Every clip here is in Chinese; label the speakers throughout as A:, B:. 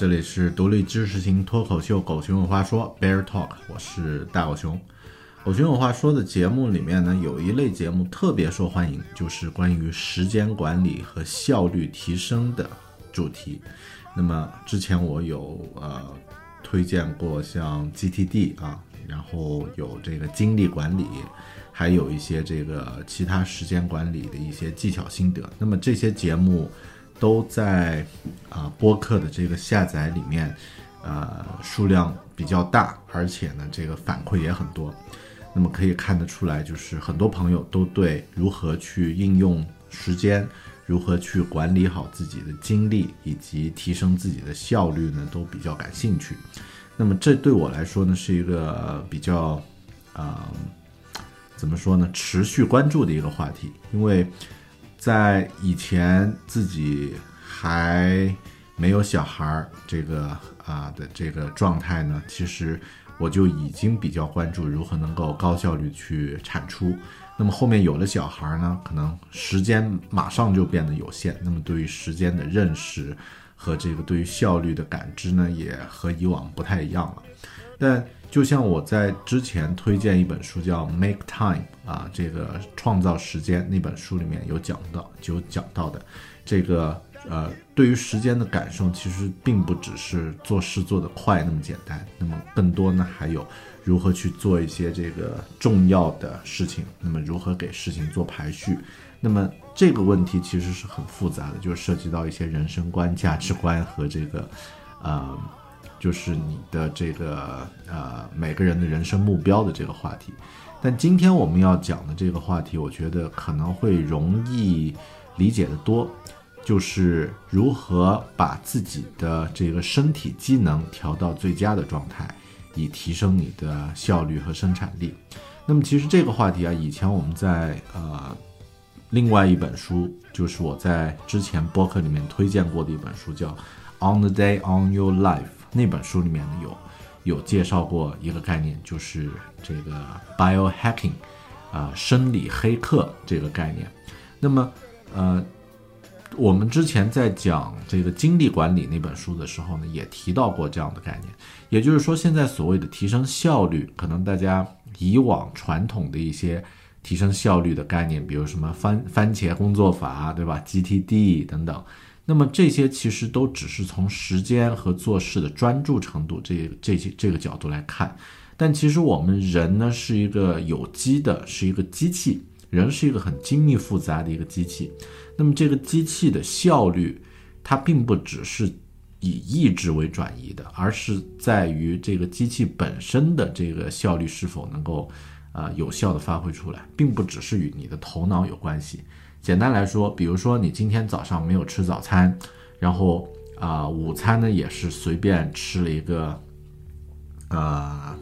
A: 这里是独立知识型脱口秀《狗熊有话说》Bear Talk，我是大狗熊。狗熊有话说的节目里面呢，有一类节目特别受欢迎，就是关于时间管理和效率提升的主题。那么之前我有呃推荐过像 GTD 啊，然后有这个精力管理，还有一些这个其他时间管理的一些技巧心得。那么这些节目都在啊、播客的这个下载里面，呃数量比较大，而且呢这个反馈也很多。那么可以看得出来，就是很多朋友都对如何去应用时间，如何去管理好自己的精力，以及提升自己的效率呢，都比较感兴趣。那么这对我来说呢，是一个比较，呃，怎么说呢，持续关注的一个话题，因为在以前自己还没有小孩儿这个啊、的这个状态呢，其实我就已经比较关注如何能够高效率去产出。那么后面有了小孩儿呢，可能时间马上就变得有限，那么对于时间的认识和这个对于效率的感知呢，也和以往不太一样了。但就像我在之前推荐一本书叫《Make Time》啊，这个创造时间那本书里面有讲到，就有讲到的，这个呃，对于时间的感受，其实并不只是做事做得快那么简单，那么更多呢，还有如何去做一些这个重要的事情，那么如何给事情做排序，那么这个问题其实是很复杂的，就涉及到一些人生观、价值观和这个，呃。就是你的这个呃每个人的人生目标的这个话题。但今天我们要讲的这个话题，我觉得可能会容易理解的多，就是如何把自己的这个身体机能调到最佳的状态，以提升你的效率和生产力。那么其实这个话题啊，以前我们在呃另外一本书，就是我在之前播客里面推荐过的一本书，叫《On the Day on Your Life》。那本书里面呢有有介绍过一个概念，就是这个 biohacking，啊、生理黑客这个概念。那么，呃，我们之前在讲这个精力管理那本书的时候呢，也提到过这样的概念。也就是说，现在所谓的提升效率，可能大家以往传统的一些提升效率的概念，比如什么番番茄工作法，对吧？GTD 等等。那么这些其实都只是从时间和做事的专注程度这这些这个角度来看，但其实我们人呢是一个有机的，是一个机器，人是一个很精密复杂的一个机器。那么这个机器的效率，它并不只是以意志为转移的，而是在于这个机器本身的这个效率是否能够、呃有效的发挥出来，并不只是与你的头脑有关系。简单来说，比如说你今天早上没有吃早餐，然后啊、午餐呢也是随便吃了一个，呃，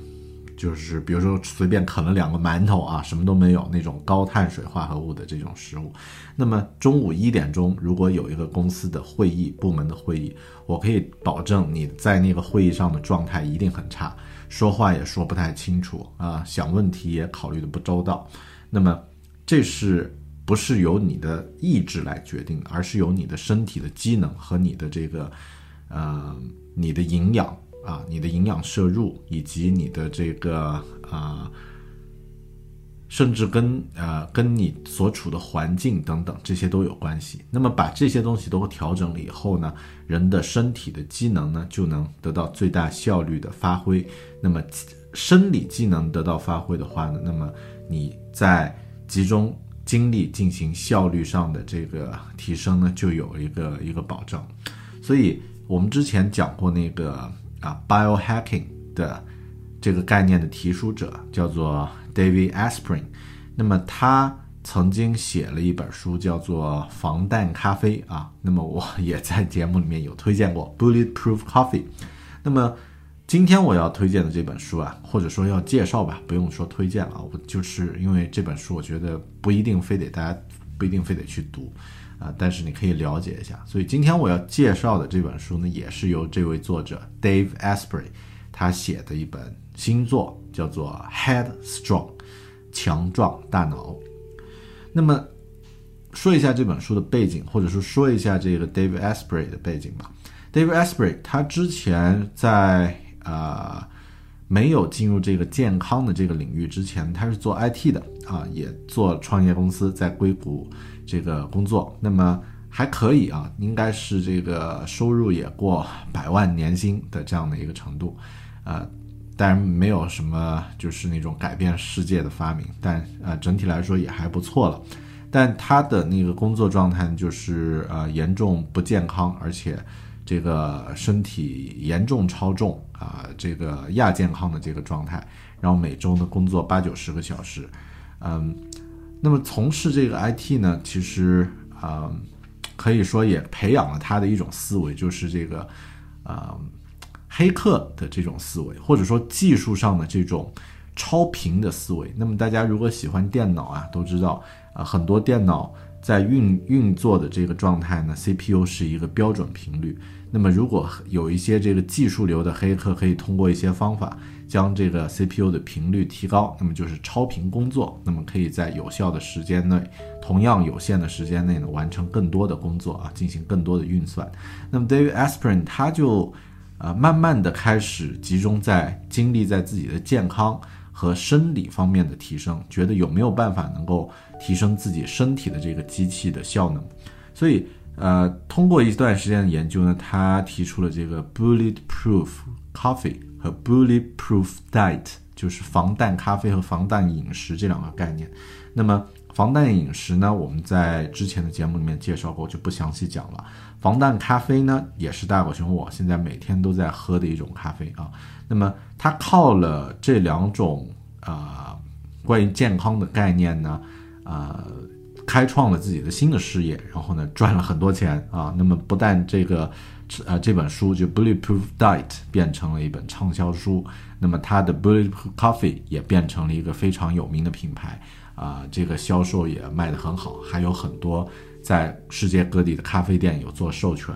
A: 就是比如说随便啃了两个馒头啊，什么都没有那种高碳水化合物的这种食物。那么中午一点钟，如果有一个公司的会议、部门的会议，我可以保证你在那个会议上的状态一定很差，说话也说不太清楚啊，想问题也考虑的不周到。那么这是不是由你的意志来决定，而是由你的身体的机能和你的这个呃你的营养啊，你的营养摄入以及你的这个啊。甚至跟呃跟你所处的环境等等这些都有关系。那么把这些东西都调整了以后呢，人的身体的机能呢就能得到最大效率的发挥。那么生理机能得到发挥的话呢，那么你在集中精力进行效率上的这个提升呢，就有一个一个保证。所以我们之前讲过那个啊 biohacking 的这个概念的提出者叫做。David Asprey，那么他曾经写了一本书，叫做《防弹咖啡》啊。那么我也在节目里面有推荐过《Bulletproof Coffee》。那么今天我要推荐的这本书啊，或者说要介绍吧，不用说推荐了，我就是因为这本书，我觉得不一定非得大家不一定非得去读啊，但是你可以了解一下。所以今天我要介绍的这本书呢，也是由这位作者 Dave Asprey 他写的一本新作。叫做 Head Strong，强壮大脑。那么说一下这本书的背景，或者说说一下这个 David Asprey 的背景吧。David Asprey 他之前在呃没有进入这个健康的这个领域之前，他是做 IT 的啊，也做创业公司，在硅谷这个工作。那么还可以啊，应该是这个收入也过百万年薪的这样的一个程度，啊。当然没有什么，就是那种改变世界的发明，但呃整体来说也还不错了。但他的那个工作状态就是呃严重不健康，而且这个身体严重超重啊，这个亚健康的这个状态，然后每周呢工作八九十个小时，嗯，那么从事这个 IT 呢，其实啊可以说也培养了他的一种思维，就是这个啊。黑客的这种思维，或者说技术上的这种超频的思维。那么大家如果喜欢电脑啊，都知道啊，很多电脑在运运作的这个状态呢，CPU 是一个标准频率。那么如果有一些这个技术流的黑客，可以通过一些方法将这个 CPU 的频率提高，那么就是超频工作。那么可以在有效的时间内，同样有限的时间内呢，完成更多的工作啊，进行更多的运算。那么 David Asprey 他就。呃，慢慢的开始集中在精力在自己的健康和生理方面的提升，觉得有没有办法能够提升自己身体的这个机器的效能。所以，呃，通过一段时间的研究呢，他提出了这个 bulletproof coffee 和 bulletproof diet，就是防弹咖啡和防弹饮食这两个概念。那么，防弹饮食呢，我们在之前的节目里面介绍过，就不详细讲了。防弹咖啡呢，也是大狗熊我现在每天都在喝的一种咖啡啊。那么它靠了这两种啊关于健康的概念呢，啊，开创了自己的新的事业，然后呢赚了很多钱啊。那么不但这个呃这本书就 Bulletproof Diet 变成了一本畅销书，那么它的 Bulletproof Coffee 也变成了一个非常有名的品牌啊，这个销售也卖得很好，还有很多。在世界各地的咖啡店有做授权。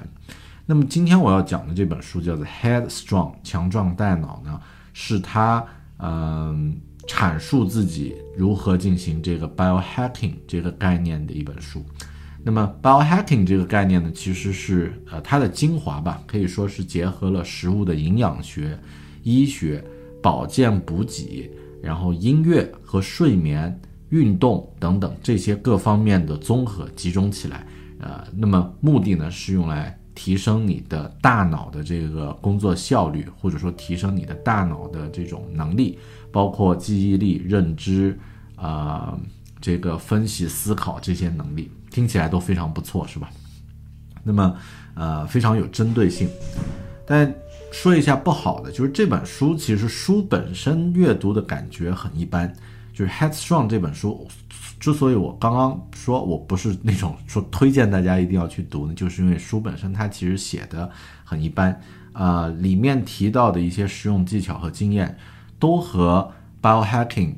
A: 那么今天我要讲的这本书叫做《Head Strong》，强壮大脑呢，是他嗯阐述自己如何进行这个 biohacking 这个概念的一本书。那么 biohacking 这个概念呢，其实是呃它的精华吧，可以说是结合了食物的营养学、医学、保健补给，然后音乐和睡眠。运动等等这些各方面的综合集中起来，呃，那么目的呢是用来提升你的大脑的这个工作效率，或者说提升你的大脑的这种能力，包括记忆力、认知啊，这个分析思考这些能力，听起来都非常不错，是吧？那么，呃，非常有针对性。但说一下不好的，就是这本书其实书本身阅读的感觉很一般。就是《Headstrong》这本书，之所以我刚刚说我不是那种说推荐大家一定要去读呢，就是因为书本身它其实写的很一般，啊，里面提到的一些实用技巧和经验，都和 biohacking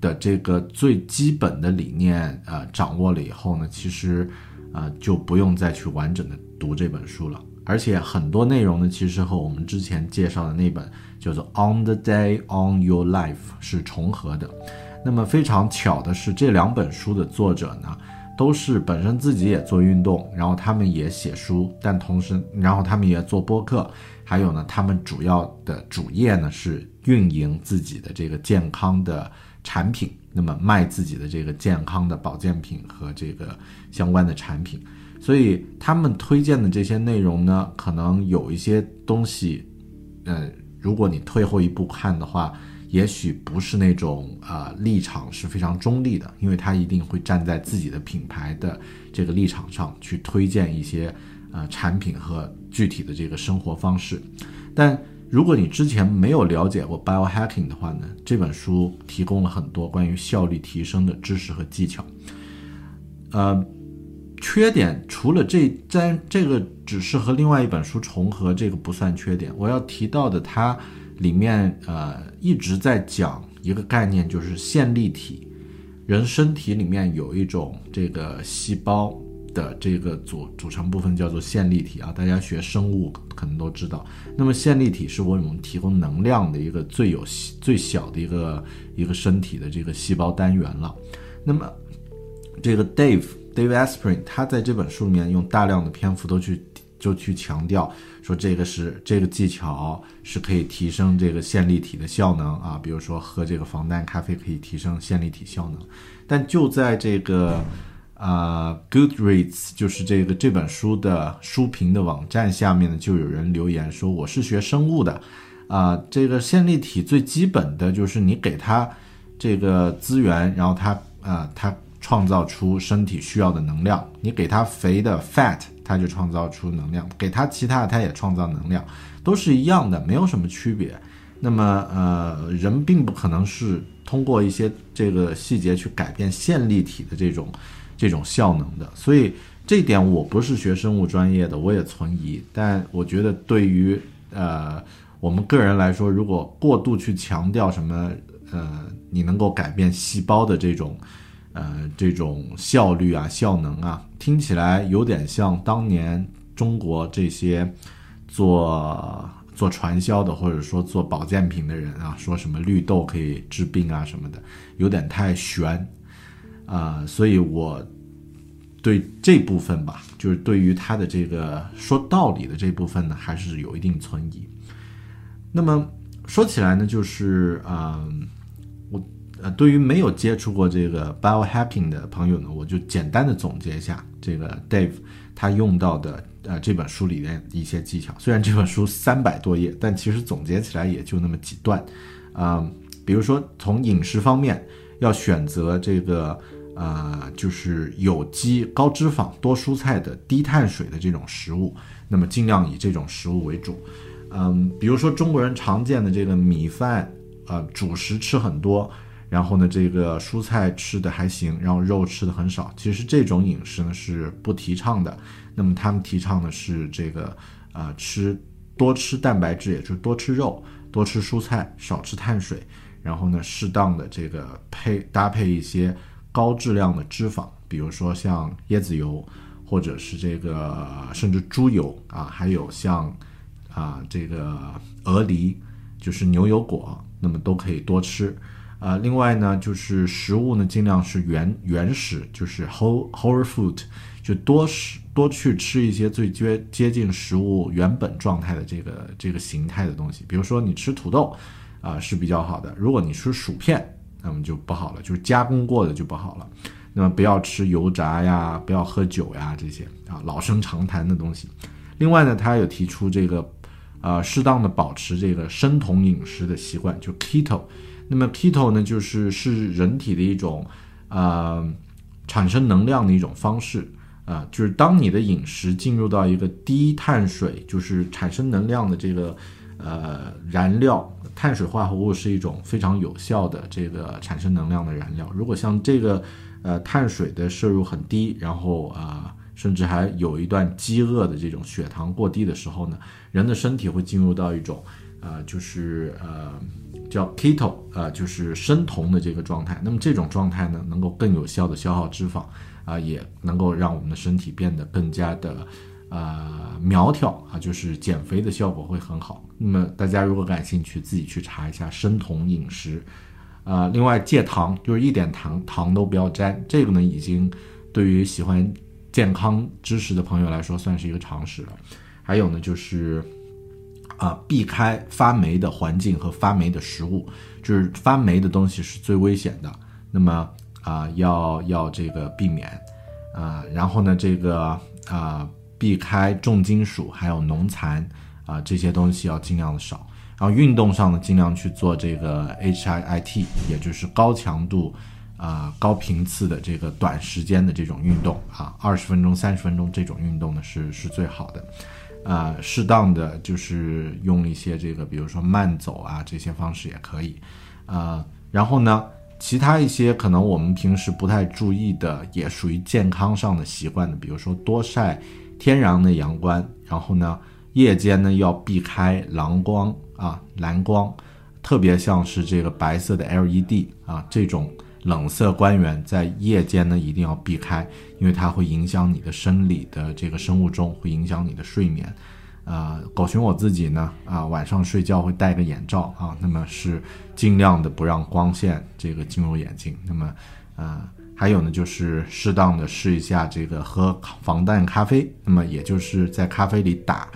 A: 的这个最基本的理念呃掌握了以后呢，其实呃就不用再去完整的读这本书了。而且很多内容呢，其实和我们之前介绍的那本叫做《On the Day on Your Life》是重合的。那么非常巧的是，这两本书的作者呢，都是本身自己也做运动，然后他们也写书，但同时，然后他们也做播客，还有呢，他们主要的主业呢是运营自己的这个健康的产品，那么卖自己的这个健康的保健品和这个相关的产品。所以他们推荐的这些内容呢，可能有一些东西，呃，如果你退后一步看的话，也许不是那种啊立场是非常中立的，因为他一定会站在自己的品牌的这个立场上去推荐一些呃产品和具体的这个生活方式。但如果你之前没有了解过 biohacking 的话呢，这本书提供了很多关于效率提升的知识和技巧，呃。缺点除了这在这个只是和另外一本书重合，这个不算缺点。我要提到的，它里面呃一直在讲一个概念，就是线粒体。人身体里面有一种这个细胞的这个组组成部分叫做线粒体啊，大家学生物可能都知道。那么线粒体是为我们提供能量的一个最有最小的一个一个身体的这个细胞单元了。那么这个 Dave。David Asprey，他在这本书里面用大量的篇幅都去就去强调说这个是这个技巧是可以提升这个线粒体的效能啊，比如说喝这个防弹咖啡可以提升线粒体效能。但就在这个啊 Goodreads，就是这个这本书的书评的网站下面呢，就有人留言说我是学生物的啊，这个线粒体最基本的就是你给它这个资源，然后它啊它。创造出身体需要的能量，你给它肥的 fat，它就创造出能量；给它其他的，它也创造能量，都是一样的，没有什么区别。那么，呃，人并不可能是通过一些这个细节去改变线粒体的这种这种效能的。所以这点我不是学生物专业的，我也存疑。但我觉得对于呃我们个人来说，如果过度去强调什么呃你能够改变细胞的这种。呃，这种效率啊、效能啊，听起来有点像当年中国这些做做传销的，或者说做保健品的人啊，说什么绿豆可以治病啊什么的，有点太玄啊。所以我对这部分吧，就是对于他的这个说道理的这部分呢，还是有一定存疑。那么说起来呢，就是嗯。呃，对于没有接触过这个 biohacking 的朋友呢，我就简单的总结一下这个 Dave 他用到的呃这本书里面一些技巧。虽然这本书三百多页，但其实总结起来也就那么几段。啊，比如说从饮食方面，要选择这个呃就是有机、高脂肪、多蔬菜的低碳水的这种食物，那么尽量以这种食物为主。嗯，比如说中国人常见的这个米饭，呃，主食吃很多。然后呢，这个蔬菜吃的还行，然后肉吃的很少。其实这种饮食呢是不提倡的。那么他们提倡的是这个，呃，吃多吃蛋白质，也就是多吃肉，多吃蔬菜，少吃碳水。然后呢，适当的这个配搭配一些高质量的脂肪，比如说像椰子油，或者是这个甚至猪油啊，还有像啊这个鹅梨，就是牛油果，那么都可以多吃。啊，另外呢，就是食物呢，尽量是原原始，就是 whole whole food，就多食多去吃一些最接接近食物原本状态的这个这个形态的东西。比如说你吃土豆，啊是比较好的。如果你吃薯片，那么就不好了，就是加工过的就不好了。那么不要吃油炸呀，不要喝酒呀这些啊老生常谈的东西。另外呢，他有提出这个，呃，适当的保持这个生酮饮食的习惯，就 keto。那么 keto 呢，就是是人体的一种，呃，产生能量的一种方式啊，就是当你的饮食进入到一个低碳水，就是产生能量的这个，呃燃料，碳水化合物是一种非常有效的这个产生能量的燃料。如果像这个呃碳水的摄入很低，然后啊、甚至还有一段饥饿的这种血糖过低的时候呢，人的身体会进入到一种呃就是呃叫 keto 呃就是生酮的这个状态。那么这种状态呢，能够更有效的消耗脂肪啊、也能够让我们的身体变得更加的。呃，苗条啊，就是减肥的效果会很好。那么大家如果感兴趣，自己去查一下生酮饮食。啊、另外戒糖，就是一点糖糖都不要沾，这个呢已经对于喜欢健康知识的朋友来说算是一个常识了。还有呢，就是啊、避开发霉的环境和发霉的食物，就是发霉的东西是最危险的。那么啊、要要这个避免啊、然后呢，这个啊、避开重金属还有农残啊、这些东西要尽量的少。然后运动上呢，尽量去做这个 HIIT，也就是高强度啊、高频次的这个短时间的这种运动啊，二十分钟、三十分钟这种运动呢是是最好的。啊，适当的就是用一些这个，比如说慢走啊这些方式也可以。啊，然后呢，其他一些可能我们平时不太注意的，也属于健康上的习惯的，比如说多晒天然的阳光，然后呢，夜间呢要避开蓝光啊，蓝光，特别像是这个白色的 LED 啊这种冷色光源，在夜间呢一定要避开，因为它会影响你的生理的这个生物钟，会影响你的睡眠。啊、狗熊我自己呢，啊、晚上睡觉会戴个眼罩啊，那么是尽量的不让光线这个进入眼睛。那么，啊，还有呢，就是适当的试一下这个喝防弹咖啡，那么也就是在咖啡里打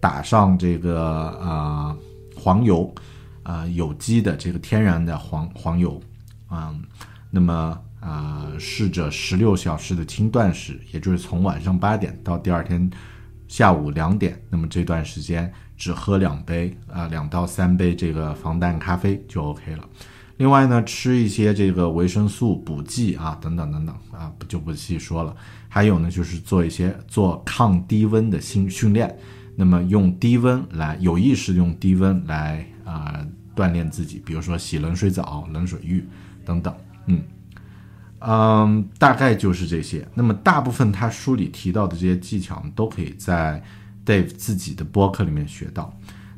A: 打上这个啊、黄油，啊、有机的这个天然的黄黄油，啊、那么啊、试着十六小时的轻断食，也就是从晚上八点到第二天下午两点，那么这段时间只喝两杯啊、两到三杯这个防弹咖啡就 OK 了。另外呢，吃一些这个维生素补剂啊，等等等等啊，不就不细说了。还有呢，就是做一些做抗低温的新训练，那么用低温来有意识用低温来啊、锻炼自己，比如说洗冷水澡、冷水浴等等，嗯。嗯，大概就是这些。那么大部分他书里提到的这些技巧，都可以在 Dave 自己的播客里面学到。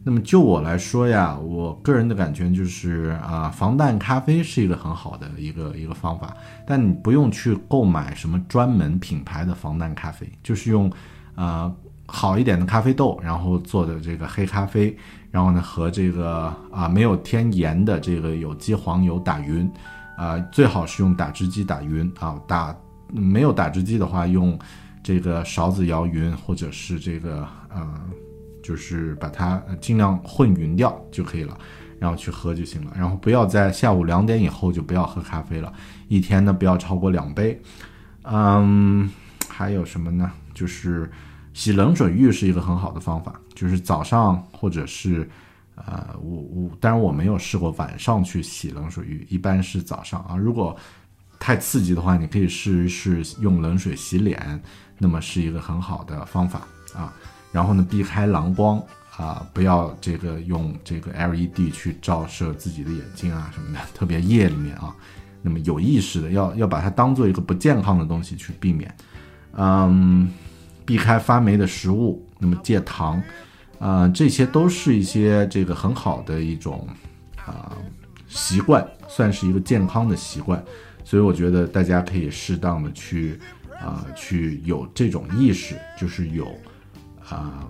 A: 那么就我来说呀，我个人的感觉就是啊，防弹咖啡是一个很好的一个一个方法，但你不用去购买什么专门品牌的防弹咖啡，就是用啊好一点的咖啡豆，然后做的这个黑咖啡，然后呢和这个啊没有添盐的这个有机黄油打匀。啊、最好是用打汁机打匀啊，打没有打汁机的话，用这个勺子摇匀，或者是这个呃，就是把它尽量混匀掉就可以了，然后去喝就行了。然后不要在下午两点以后就不要喝咖啡了，一天呢不要超过两杯。嗯，还有什么呢？就是洗冷水浴是一个很好的方法，就是早上或者是。呃，我我当然我没有试过晚上去洗冷水浴，一般是早上啊。如果太刺激的话，你可以试一试用冷水洗脸，那么是一个很好的方法啊。然后呢，避开蓝光啊，不要这个用这个 LED 去照射自己的眼睛啊什么的，特别夜里面啊。那么有意识的要要把它当做一个不健康的东西去避免，嗯，避开发霉的食物，那么戒糖。啊、这些都是一些这个很好的一种啊、习惯，算是一个健康的习惯，所以我觉得大家可以适当的去啊、去有这种意识，就是有啊、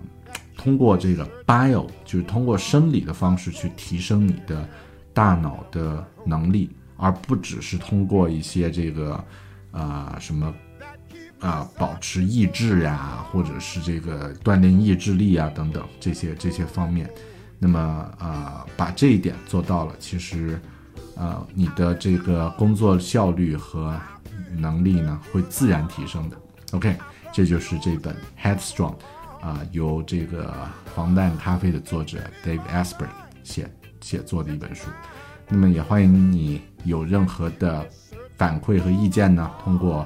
A: 通过这个 bio，就是通过生理的方式去提升你的大脑的能力，而不只是通过一些这个啊、什么啊，保持意志呀，或者是这个锻炼意志力啊等等这些这些方面，那么啊，把这一点做到了，其实呃，你的这个工作效率和能力呢会自然提升的。OK，这就是这本 Headstrong 啊、由这个防弹咖啡的作者 Dave Asprey 写写作的一本书。那么也欢迎你有任何的反馈和意见呢，通过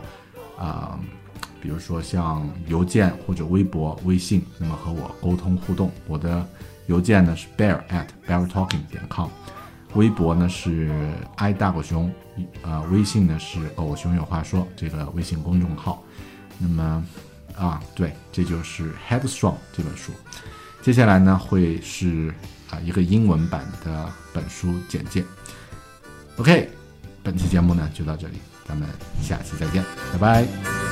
A: 啊、比如说像邮件或者微博、微信，那么和我沟通互动。我的邮件呢是 bear at beartalking 点 com，微博呢是 i 大狗熊，呃，微信呢是狗熊有话说这个微信公众号。那么啊，对，这就是 Headstrong 这本书。接下来呢会是啊一个英文版的本书简介。OK，本期节目呢就到这里，咱们下期再见，拜拜。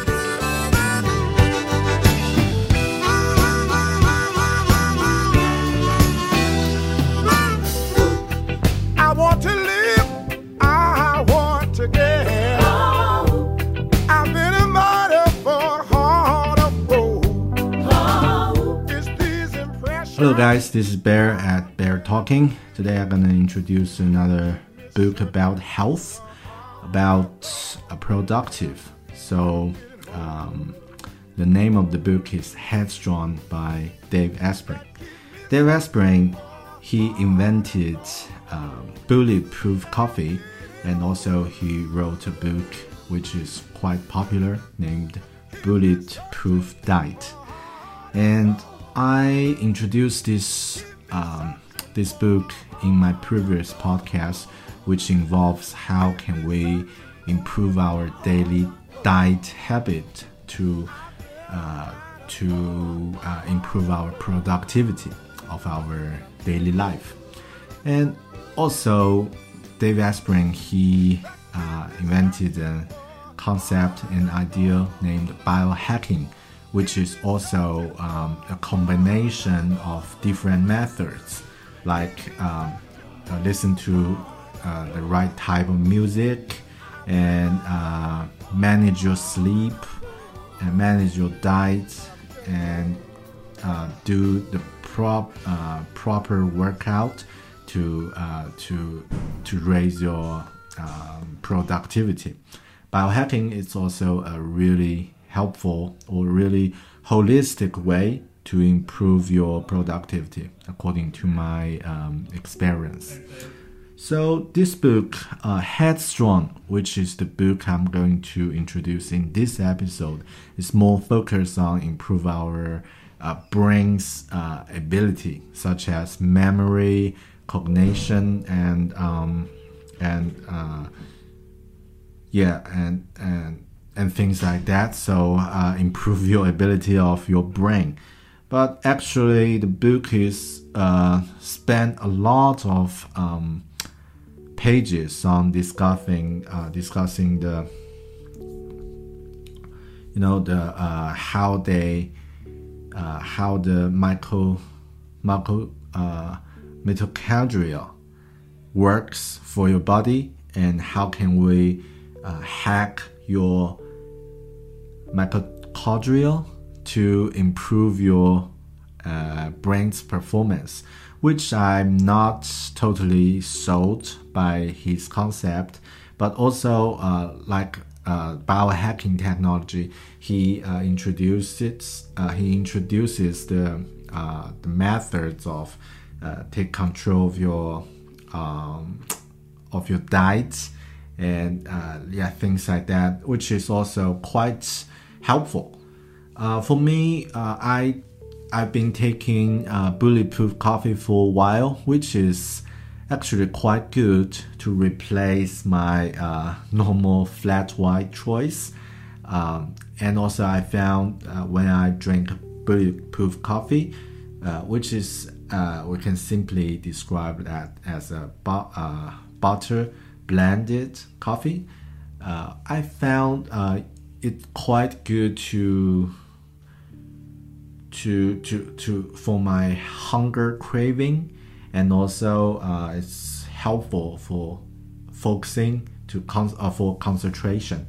A: Hello guys, this is Bear at Bear Talking. Today I'm gonna introduce another book about health, about a productive. So um, the name of the book is Headstrong by Dave Asprey. Dave Asprey, he invented um, bulletproof coffee, and also he wrote a book which is quite popular named Bulletproof Diet and I introduced this um, this book in my previous podcast, which involves how can we improve our daily diet habit to uh, to uh, improve our productivity of our daily life, and also Dave Aspirin he uh, invented a concept and idea named biohacking which is also um, a combination of different methods, like um, uh, listen to uh, the right type of music and uh, manage your sleep and manage your diet and uh, do the prop, uh, proper workout to uh, to to raise your um, productivity. Biohacking is also a really helpful or really holistic way to improve your productivity, according to my um, experience. So this book, uh, Headstrong, which is the book I'm going to introduce in this episode, is more focused on improve our uh, brain's uh, ability, such as memory, cognition, and um, and uh, yeah, and and and things like that. So uh, improve your ability of your brain. But actually, the book is uh, spent a lot of um, pages on discussing uh, discussing the you know the uh, how they uh, how the micro micro uh, mitochondria works for your body and how can we uh, hack your mitochondria to improve your uh, brain's performance, which I'm not totally sold by his concept, but also uh, like uh, biohacking technology, he uh, introduces uh, he introduces the uh, the methods of uh, take control of your um, of your diet and yeah things like that, which is also quite helpful. Uh, for me, uh, I I've been taking uh, bulletproof coffee for a while, which is actually quite good to replace my uh, normal flat white choice. Um, and also, I found uh, when I drink bulletproof coffee, uh, which is uh, we can simply describe that as a bu- uh, butter blended coffee. Uh, I found uh, it quite good to to to to for my hunger craving, and also uh, it's helpful for focusing to con- uh, for concentration.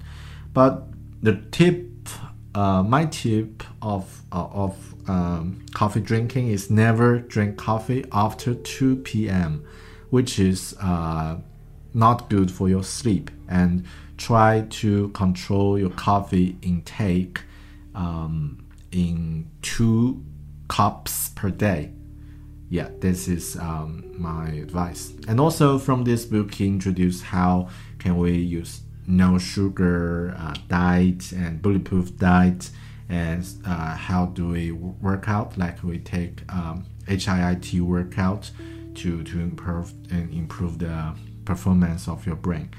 A: But the tip, uh, my tip of uh, of um, coffee drinking is never drink coffee after two p.m., which is uh, not good for your sleep. And try to control your coffee intake um, in two cups per day. Yeah, this is um, my advice. And also from this book, he introduced how can we use no sugar uh, diet and bulletproof diet and uh, how do we work out? Like we take um, HIIT workout to to improve and improve the performance of your brain.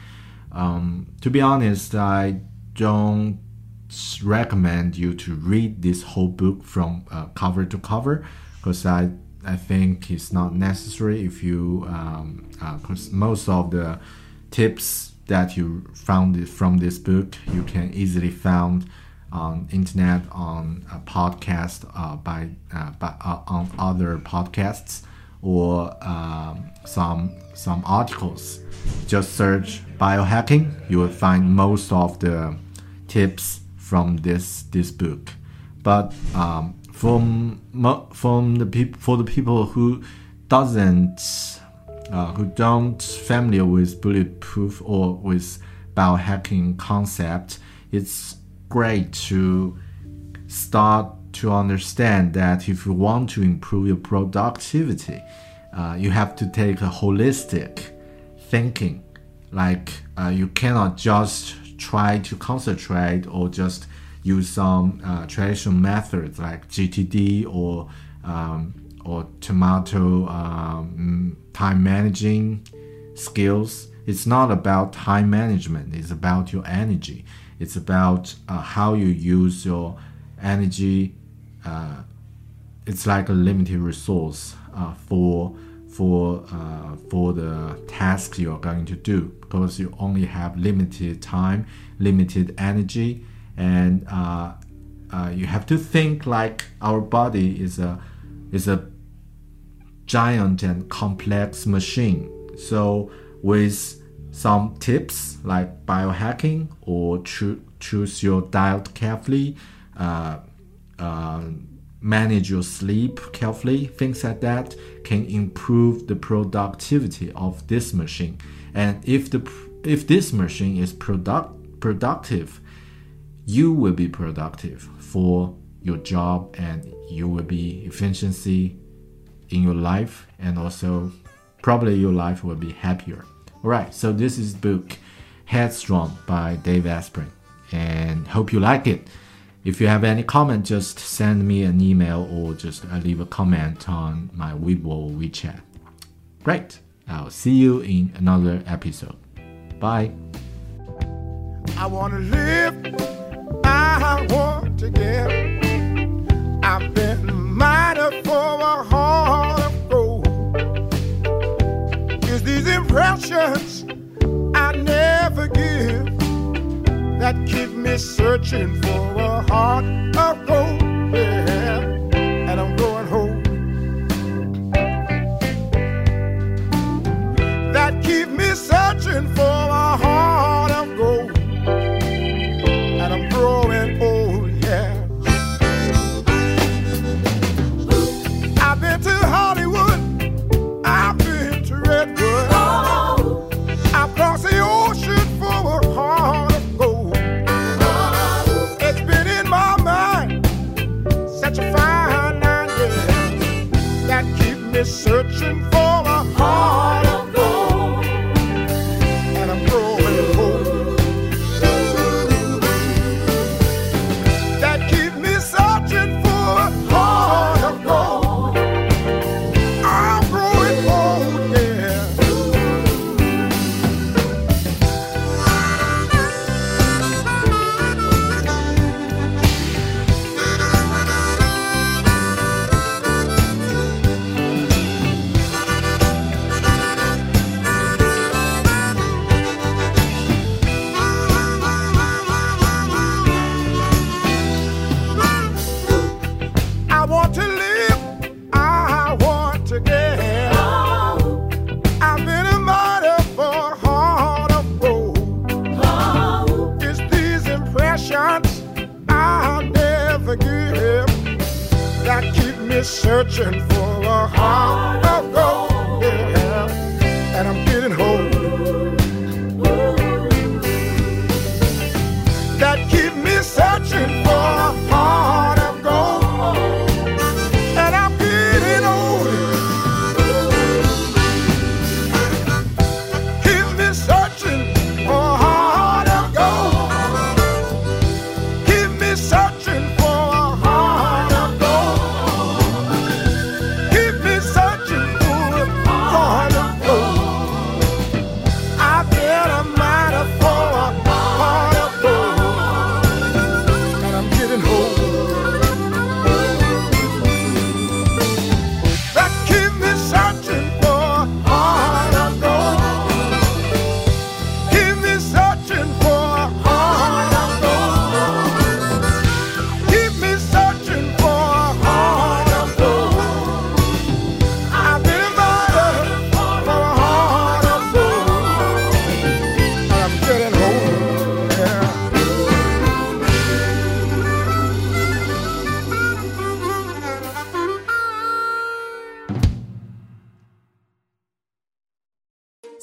A: Um, to be honest, I don't recommend you to read this whole book from uh, cover to cover because I I think it's not necessary if you because um, uh, most of the tips that you found from this book you can easily found on internet on a podcast uh, by, uh, by uh, on other podcasts or um, some some articles. Just search biohacking you will find most of the tips from this this book. But um, from from the people for the people who doesn't uh, who don't familiar with bulletproof or with biohacking concept it's great to start to understand that if you want to improve your productivity, uh, you have to take a holistic thinking. Like uh, you cannot just try to concentrate or just use some uh, traditional methods like GTD or um, or tomato um, time managing skills. It's not about time management. It's about your energy. It's about uh, how you use your energy. Uh, it's like a limited resource uh, for for uh, for the task you're going to do because you only have limited time, limited energy, and uh, uh, you have to think like our body is a is a giant and complex machine. So with some tips like biohacking or cho- choose your diet carefully, uh, uh, manage your sleep carefully, things like that can improve the productivity of this machine. And if the if this machine is product productive, you will be productive for your job and you will be efficiency in your life and also probably your life will be happier. Alright, so this is book Headstrong by Dave Asprey and hope you like it. If you have any comment, just send me an email or just uh, leave a comment on my Weibo or WeChat. Great. I'll see you in another episode. Bye.
B: I want to live. I want to give. I've been mighty for a heart of gold. Is these impressions I never give that keep me searching for a heart of gold? Searching for a heart of gold.